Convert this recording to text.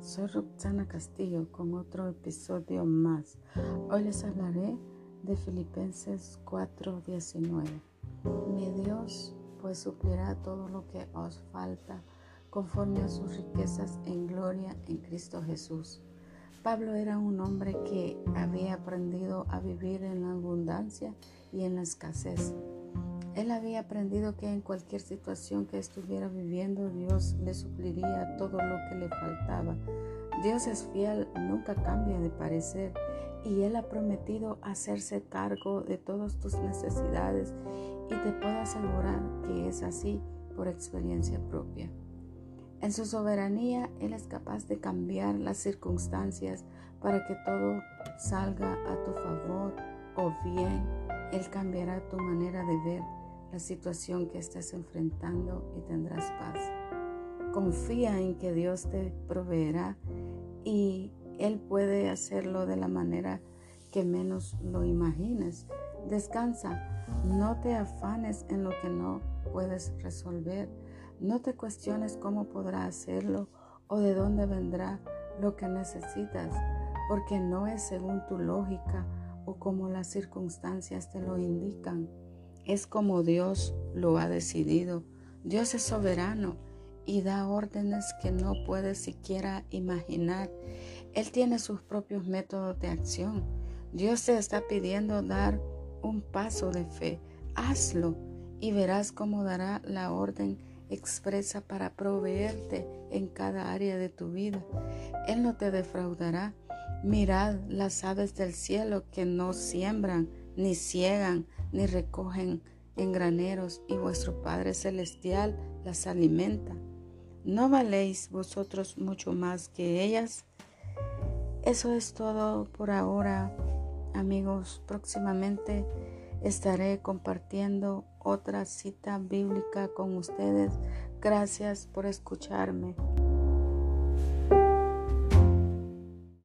soy Roxana Castillo con otro episodio más. Hoy les hablaré de Filipenses 4:19. Mi Dios pues suplirá todo lo que os falta conforme a sus riquezas en gloria en Cristo Jesús. Pablo era un hombre que había aprendido a vivir en la abundancia y en la escasez. Él había aprendido que en cualquier situación que estuviera viviendo Dios le supliría todo lo que le faltaba. Dios es fiel, nunca cambia de parecer y Él ha prometido hacerse cargo de todas tus necesidades y te puedo asegurar que es así por experiencia propia. En su soberanía Él es capaz de cambiar las circunstancias para que todo salga a tu favor o bien Él cambiará tu manera de ver la situación que estés enfrentando y tendrás paz. Confía en que Dios te proveerá y Él puede hacerlo de la manera que menos lo imagines. Descansa, no te afanes en lo que no puedes resolver. No te cuestiones cómo podrá hacerlo o de dónde vendrá lo que necesitas, porque no es según tu lógica o como las circunstancias te lo indican es como Dios lo ha decidido. Dios es soberano y da órdenes que no puedes siquiera imaginar. Él tiene sus propios métodos de acción. Dios te está pidiendo dar un paso de fe. Hazlo y verás cómo dará la orden expresa para proveerte en cada área de tu vida. Él no te defraudará. Mirad las aves del cielo que no siembran, ni ciegan, ni recogen en graneros, y vuestro Padre Celestial las alimenta. ¿No valéis vosotros mucho más que ellas? Eso es todo por ahora, amigos. Próximamente estaré compartiendo otra cita bíblica con ustedes. Gracias por escucharme.